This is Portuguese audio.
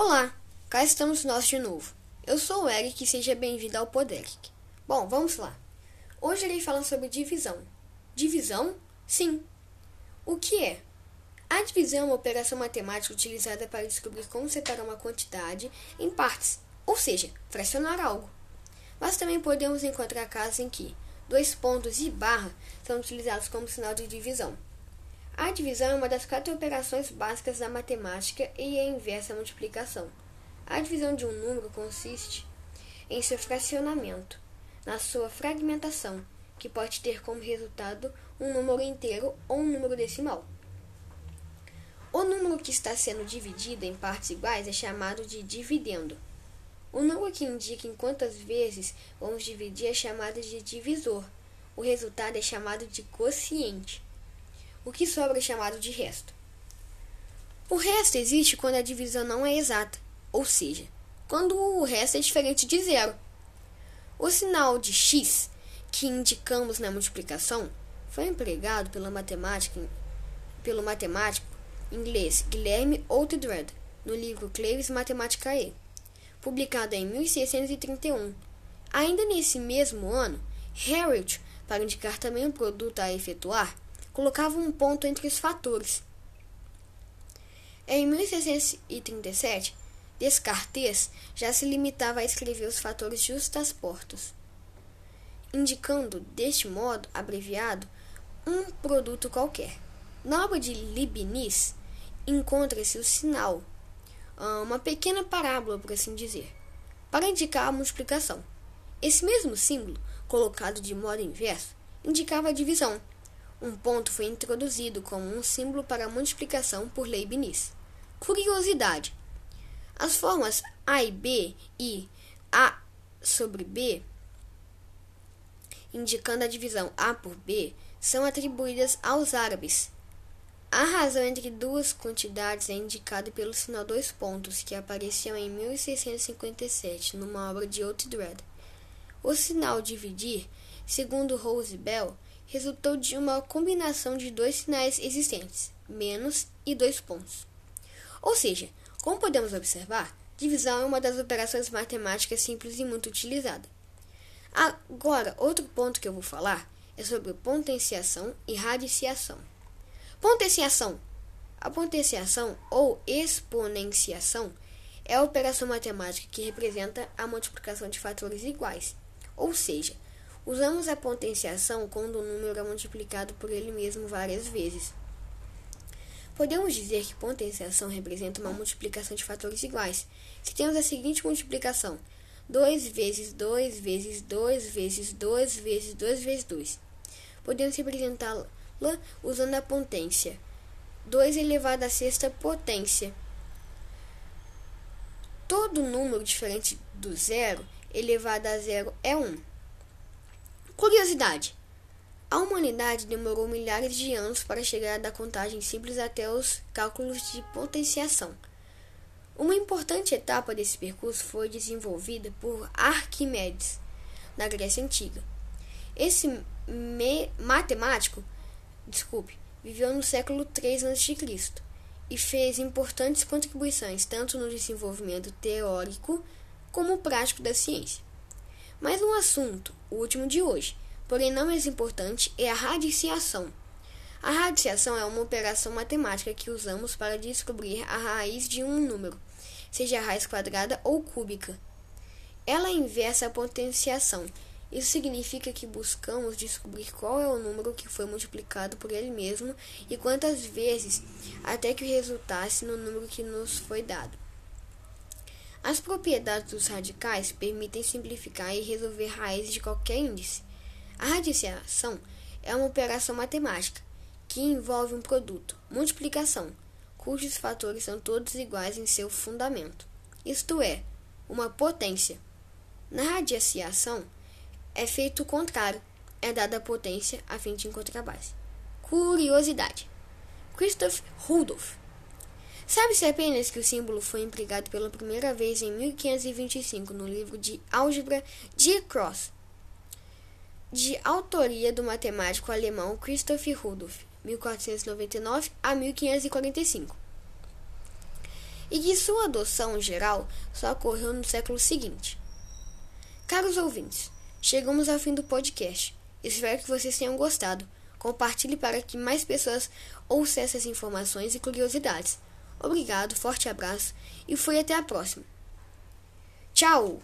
Olá, cá estamos nós de novo. Eu sou o Eric e seja bem-vindo ao Poderic. Bom, vamos lá. Hoje irei falar sobre divisão. Divisão? Sim. O que é? A divisão é uma operação matemática utilizada para descobrir como separar uma quantidade em partes, ou seja, fracionar algo. Mas também podemos encontrar casos em que dois pontos e barra são utilizados como sinal de divisão. A divisão é uma das quatro operações básicas da matemática e é inversa à multiplicação. A divisão de um número consiste em seu fracionamento, na sua fragmentação, que pode ter como resultado um número inteiro ou um número decimal. O número que está sendo dividido em partes iguais é chamado de dividendo. O número que indica em quantas vezes vamos dividir é chamado de divisor. O resultado é chamado de quociente. O que sobra é chamado de resto. O resto existe quando a divisão não é exata, ou seja, quando o resto é diferente de zero. O sinal de x, que indicamos na multiplicação, foi empregado pela matemática, pelo matemático inglês Guilherme Outdred no livro Claves Mathematicae, publicado em 1631. Ainda nesse mesmo ano, Harriot, para indicar também um produto a efetuar, colocava um ponto entre os fatores. Em 1637, Descartes já se limitava a escrever os fatores justapostos, indicando, deste modo abreviado, um produto qualquer. Na obra de Leibniz, encontra-se o sinal, ah, uma pequena parábola, por assim dizer, para indicar a multiplicação. Esse mesmo símbolo, colocado de modo inverso, indicava a divisão. Um ponto foi introduzido como um símbolo para a multiplicação por Leibniz. Curiosidade: as formas A e B e A sobre B, indicando a divisão A por B, são atribuídas aos árabes. A razão entre duas quantidades é indicada pelo sinal dois pontos, que apareceu em 1657 numa obra de Outdred. O sinal dividir, segundo Rose Bell, resultou de uma combinação de dois sinais existentes, menos e dois pontos. Ou seja, como podemos observar, divisão é uma das operações matemáticas simples e muito utilizada. Agora, outro ponto que eu vou falar é sobre potenciação e radiciação. Potenciação. A potenciação ou exponenciação é a operação matemática que representa a multiplicação de fatores iguais, ou seja, Usamos a potenciação quando o número é multiplicado por ele mesmo várias vezes. Podemos dizer que potenciação representa uma multiplicação de fatores iguais. Se temos a seguinte multiplicação: 2 vezes 2 vezes 2 vezes 2 vezes 2 vezes 2. Podemos representá-la usando a potência. 2 elevado à sexta potência. Todo número diferente do zero elevado a zero é 1. Curiosidade: a humanidade demorou milhares de anos para chegar da contagem simples até os cálculos de potenciação. Uma importante etapa desse percurso foi desenvolvida por Arquimedes, na Grécia Antiga. Esse matemático, desculpe, viveu no século III a.C. e fez importantes contribuições tanto no desenvolvimento teórico como prático da ciência. Mas um assunto, o último de hoje, porém não menos importante, é a radiciação. A radiciação é uma operação matemática que usamos para descobrir a raiz de um número, seja a raiz quadrada ou cúbica. Ela inversa a potenciação. Isso significa que buscamos descobrir qual é o número que foi multiplicado por ele mesmo e quantas vezes, até que resultasse no número que nos foi dado. As propriedades dos radicais permitem simplificar e resolver raízes de qualquer índice. A radiciação é uma operação matemática que envolve um produto, multiplicação, cujos fatores são todos iguais em seu fundamento, isto é, uma potência. Na radiciação é feito o contrário, é dada a potência a fim de encontrar a base. Curiosidade: Christoph Rudolph Sabe-se apenas que o símbolo foi empregado pela primeira vez em 1525 no livro de álgebra de Cross, de autoria do matemático alemão Christoph Rudolph, 1499 a 1545. e que sua adoção geral só ocorreu no século seguinte. Caros ouvintes, chegamos ao fim do podcast. Espero que vocês tenham gostado. Compartilhe para que mais pessoas ouçam essas informações e curiosidades. Obrigado, forte abraço e fui até a próxima. Tchau!